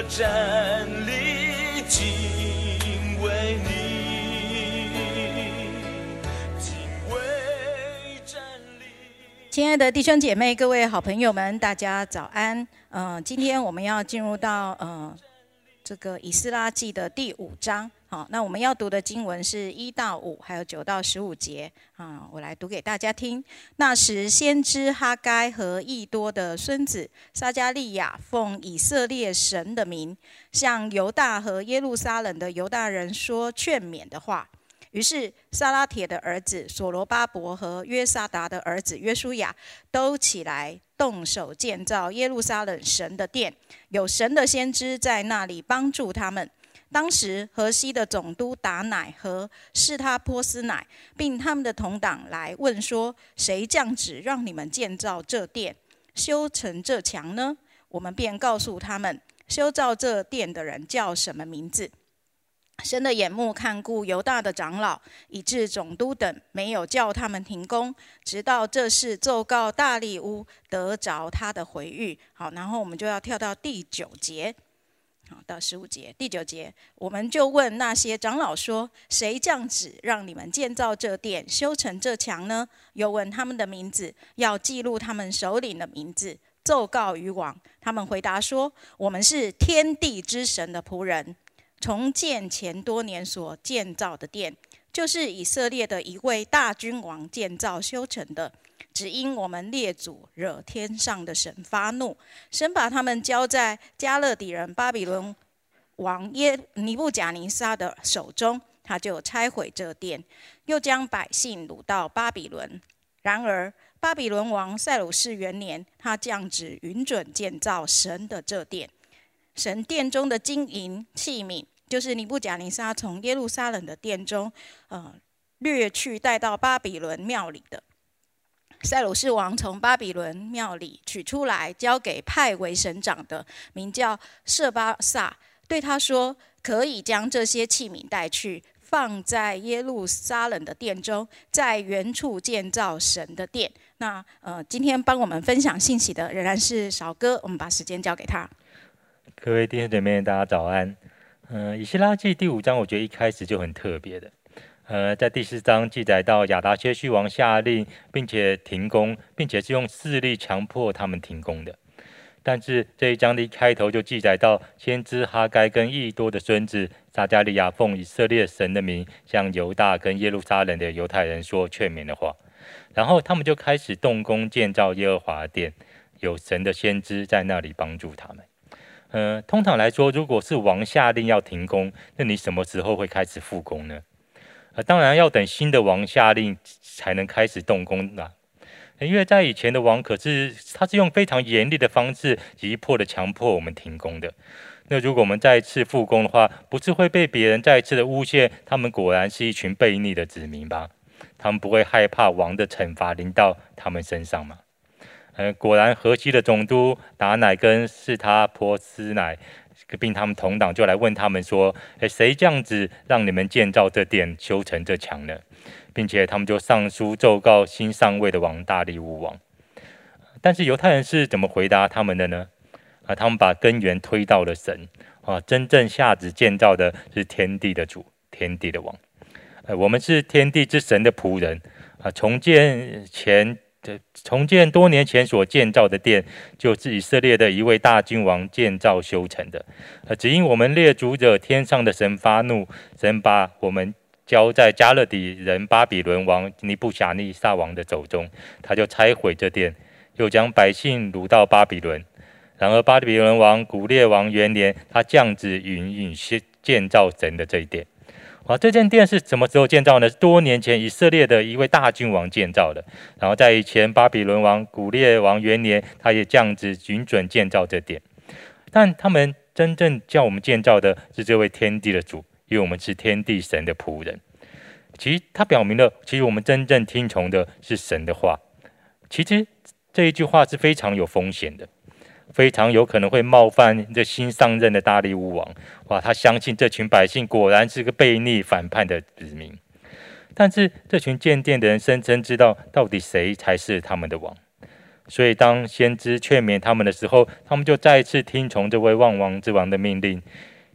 我站立敬畏你，亲爱的弟兄姐妹、各位好朋友们，大家早安。嗯、今天我们要进入到嗯这个以斯拉记的第五章。好，那我们要读的经文是一到五，还有九到十五节。啊、我来读给大家听。那时，先知哈该和益多的孙子撒加利亚奉以色列神的名，向犹大和耶路撒冷的犹大人说劝勉的话。于是，撒拉铁的儿子所罗巴伯和约沙达的儿子约书亚都起来动手建造耶路撒冷神的殿，有神的先知在那里帮助他们。当时，河西的总督达乃和士他波斯乃，并他们的同党来问说：谁降旨让你们建造这殿，修成这墙呢？我们便告诉他们，修造这殿的人叫什么名字。神的眼目看顾犹大的长老，以致总督等没有叫他们停工，直到这事奏告大利乌，得着他的回谕。好，然后我们就要跳到第九节，好到十五节。第九节，我们就问那些长老说：谁降旨让你们建造这殿，修成这墙呢？又问他们的名字，要记录他们首领的名字，奏告于王。他们回答说：我们是天地之神的仆人。重建前多年所建造的殿，就是以色列的一位大君王建造修成的。只因我们列祖惹天上的神发怒，神把他们交在加勒底人巴比伦王耶尼布甲尼撒的手中，他就拆毁这殿，又将百姓掳到巴比伦。然而，巴比伦王塞鲁士元年，他降旨允准建造神的这殿。神殿中的金银器皿，就是尼布甲尼撒从耶路撒冷的殿中，呃，掠去带到巴比伦庙里的。塞鲁士王从巴比伦庙里取出来，交给派为省长的，名叫舍巴萨，对他说：“可以将这些器皿带去，放在耶路撒冷的殿中，在原处建造神的殿。”那呃，今天帮我们分享信息的仍然是少哥，我们把时间交给他。各位弟兄姐妹，大家早安。嗯、以西拉记第五章，我觉得一开始就很特别的。呃，在第四章记载到亚达薛西王下令，并且停工，并且是用势力强迫他们停工的。但是这一章的一开头就记载到，先知哈该跟益多的孙子撒加利亚奉以色列神的名，向犹大跟耶路撒冷的犹太人说劝勉的话。然后他们就开始动工建造耶和华殿，有神的先知在那里帮助他们。呃，通常来说，如果是王下令要停工，那你什么时候会开始复工呢？当然要等新的王下令才能开始动工啦。因为在以前的王可是他是用非常严厉的方式，急迫的强迫我们停工的。那如果我们再次复工的话，不是会被别人再次的诬陷，他们果然是一群悖逆的子民吧？他们不会害怕王的惩罚临到他们身上吗？呃，果然河西的总督达乃跟是他波斯乃，并他们同党就来问他们说：“诶，谁这样子让你们建造这殿、修成这墙呢？”并且他们就上书奏告新上位的王大利乌王。但是犹太人是怎么回答他们的呢？啊，他们把根源推到了神啊，真正下旨建造的是天地的主、天地的王。呃，我们是天地之神的仆人啊，重建前。这重建多年前所建造的殿，就是以色列的一位大君王建造修成的。呃，只因我们列祖者天上的神发怒，神把我们交在加勒底人巴比伦王尼布甲尼撒王的手中，他就拆毁这殿，又将百姓掳到巴比伦。然而巴比伦王古列王元年，他降旨允允许建造神的这一殿。啊，这间殿是什么时候建造呢？多年前以色列的一位大君王建造的。然后在以前巴比伦王古列王元年，他也降旨允准建造这殿。但他们真正叫我们建造的是这位天地的主，因为我们是天地神的仆人。其实他表明了，其实我们真正听从的是神的话。其实这一句话是非常有风险的。非常有可能会冒犯这新上任的大力乌王。哇，他相信这群百姓果然是个悖逆反叛的子民。但是这群渐殿的人声称知道到底谁才是他们的王，所以当先知劝勉他们的时候，他们就再次听从这位万王之王的命令，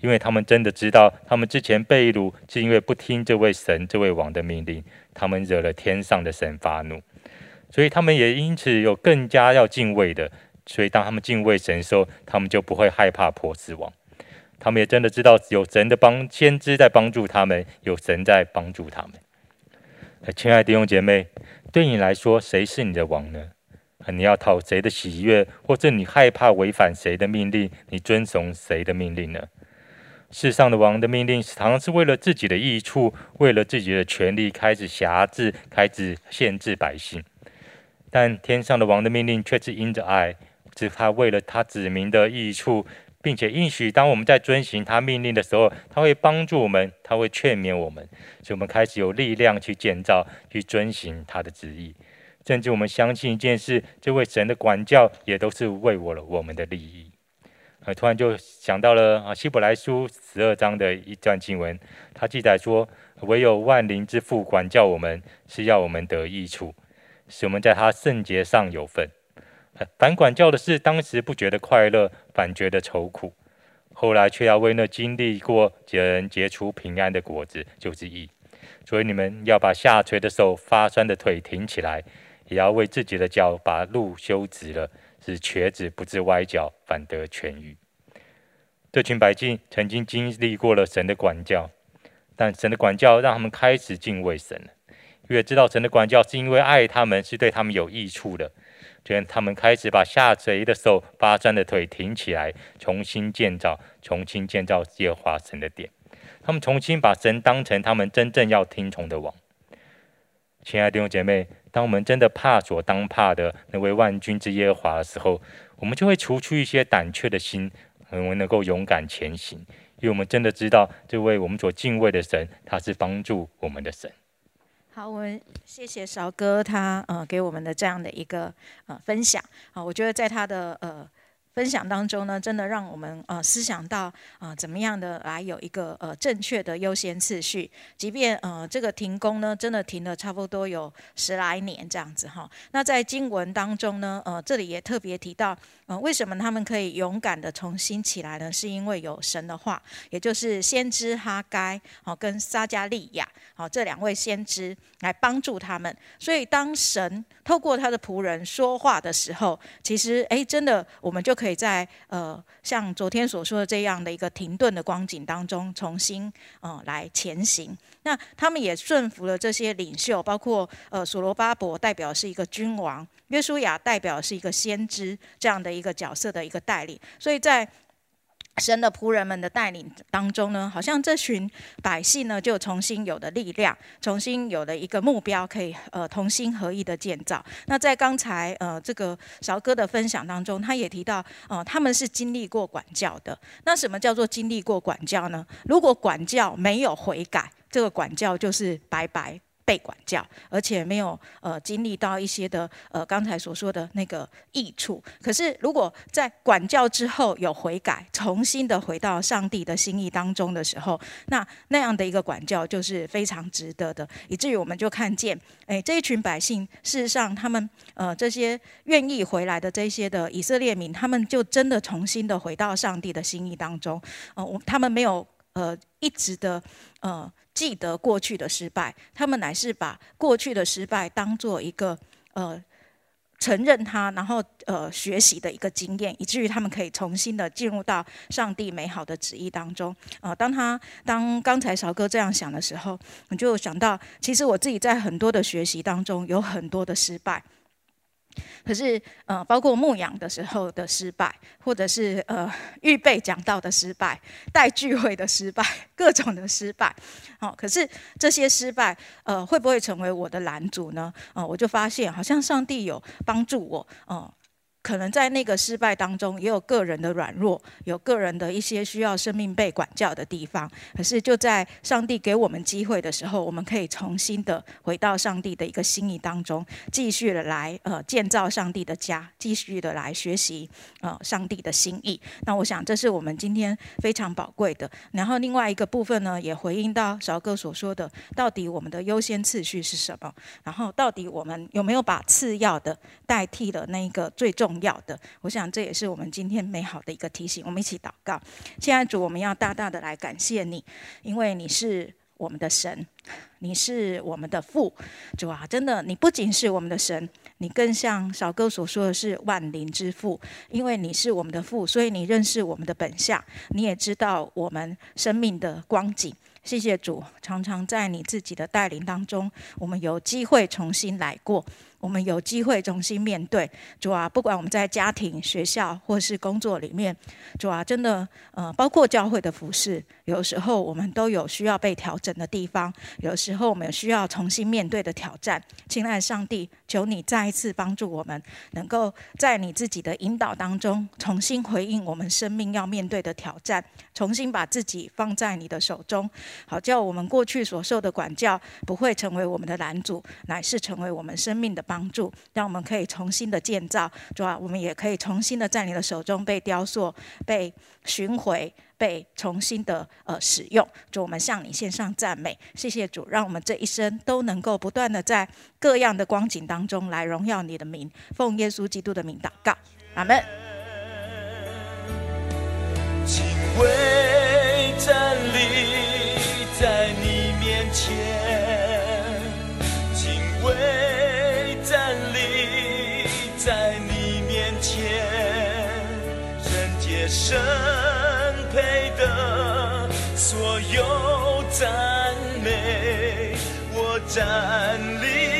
因为他们真的知道，他们之前被掳是因为不听这位神、这位王的命令，他们惹了天上的神发怒，所以他们也因此有更加要敬畏的。所以当他们敬畏神的时候，他们就不会害怕波斯王。他们也真的知道有神的帮，先知在帮助他们，有神在帮助他们。亲爱的弟兄姐妹，对你来说，谁是你的王呢？你要讨谁的喜悦，或者你害怕违反谁的命令？你遵从谁的命令呢？世上的王的命令，常常是为了自己的益处，为了自己的权利，开始辖制，开始限制百姓。但天上的王的命令，却是因着爱，是他为了他子民的益处。并且应许，当我们在遵行他命令的时候，他会帮助我们，他会劝勉我们，所以我们开始有力量去建造、去遵行他的旨意。甚至我们相信一件事，这位神的管教也都是为我了我们的利益。啊，突然就想到了啊，希伯来书十二章的一段经文，他记载说：“唯有万灵之父管教我们，是要我们得益处，使我们在他圣洁上有份。”反管教的是，当时不觉得快乐，反觉得愁苦；后来却要为那经历过结人结出平安的果子，就是义。所以你们要把下垂的手、发酸的腿挺起来，也要为自己的脚把路修直了，使瘸子不致歪脚，反得痊愈。这群百姓曾经经历过了神的管教，但神的管教让他们开始敬畏神了，因为知道神的管教是因为爱他们，是对他们有益处的。他们开始把下垂的手、发酸的腿挺起来，重新建造、重新建造耶和华神的殿。他们重新把神当成他们真正要听从的王。亲爱的弟兄姐妹，当我们真的怕所当怕的那位万军之耶和华的时候，我们就会除去一些胆怯的心，我们能够勇敢前行，因为我们真的知道这位我们所敬畏的神，他是帮助我们的神。好，我们谢谢韶哥他呃给我们的这样的一个呃分享。啊，我觉得在他的呃。分享当中呢，真的让我们呃思想到啊，怎么样的来有一个呃正确的优先次序。即便呃这个停工呢，真的停了差不多有十来年这样子哈。那在经文当中呢，呃这里也特别提到，呃为什么他们可以勇敢的重新起来呢？是因为有神的话，也就是先知哈该好跟撒加利亚好这两位先知来帮助他们。所以当神透过他的仆人说话的时候，其实哎真的我们就。可以在呃像昨天所说的这样的一个停顿的光景当中，重新呃来前行。那他们也顺服了这些领袖，包括呃所罗巴伯代表是一个君王，约书亚代表是一个先知这样的一个角色的一个带领。所以在神的仆人们的带领当中呢，好像这群百姓呢，就重新有了力量，重新有了一个目标，可以呃同心合意的建造。那在刚才呃这个韶哥的分享当中，他也提到，呃他们是经历过管教的。那什么叫做经历过管教呢？如果管教没有悔改，这个管教就是白白。被管教，而且没有呃经历到一些的呃刚才所说的那个益处。可是如果在管教之后有悔改，重新的回到上帝的心意当中的时候，那那样的一个管教就是非常值得的。以至于我们就看见，哎，这一群百姓，事实上他们呃这些愿意回来的这些的以色列民，他们就真的重新的回到上帝的心意当中。呃，我他们没有呃一直的呃。记得过去的失败，他们乃是把过去的失败当做一个呃承认它，然后呃学习的一个经验，以至于他们可以重新的进入到上帝美好的旨意当中。呃，当他当刚才韶哥这样想的时候，我就想到，其实我自己在很多的学习当中有很多的失败。可是，呃，包括牧羊的时候的失败，或者是呃预备讲道的失败、带聚会的失败、各种的失败，好，可是这些失败，呃，会不会成为我的拦阻呢？呃，我就发现好像上帝有帮助我，哦，可能在那个失败当中，也有个人的软弱，有个人的一些需要生命被管教的地方。可是就在上帝给我们机会的时候，我们可以重新的回到上帝的一个心意当中，继续的来呃建造上帝的家，继续的来学习呃上帝的心意。那我想这是我们今天非常宝贵的。然后另外一个部分呢，也回应到少哥所说的，到底我们的优先次序是什么？然后到底我们有没有把次要的代替了那个最重？重要的，我想这也是我们今天美好的一个提醒。我们一起祷告，亲爱的主，我们要大大的来感谢你，因为你是我们的神，你是我们的父。主啊，真的，你不仅是我们的神，你更像小哥所说的是万灵之父。因为你是我们的父，所以你认识我们的本相，你也知道我们生命的光景。谢谢主，常常在你自己的带领当中，我们有机会重新来过。我们有机会重新面对主啊，不管我们在家庭、学校或是工作里面，主啊，真的呃，包括教会的服饰，有时候我们都有需要被调整的地方，有时候我们需要重新面对的挑战。亲爱的上帝，求你再一次帮助我们，能够在你自己的引导当中，重新回应我们生命要面对的挑战，重新把自己放在你的手中，好叫我们过去所受的管教不会成为我们的拦阻，乃是成为我们生命的。帮助，让我们可以重新的建造，主啊，我们也可以重新的在你的手中被雕塑、被寻回、被重新的呃使用。主，我们向你献上赞美，谢谢主，让我们这一生都能够不断的在各样的光景当中来荣耀你的名，奉耶稣基督的名祷告，阿门。前，人皆生配的所有赞美，我站立。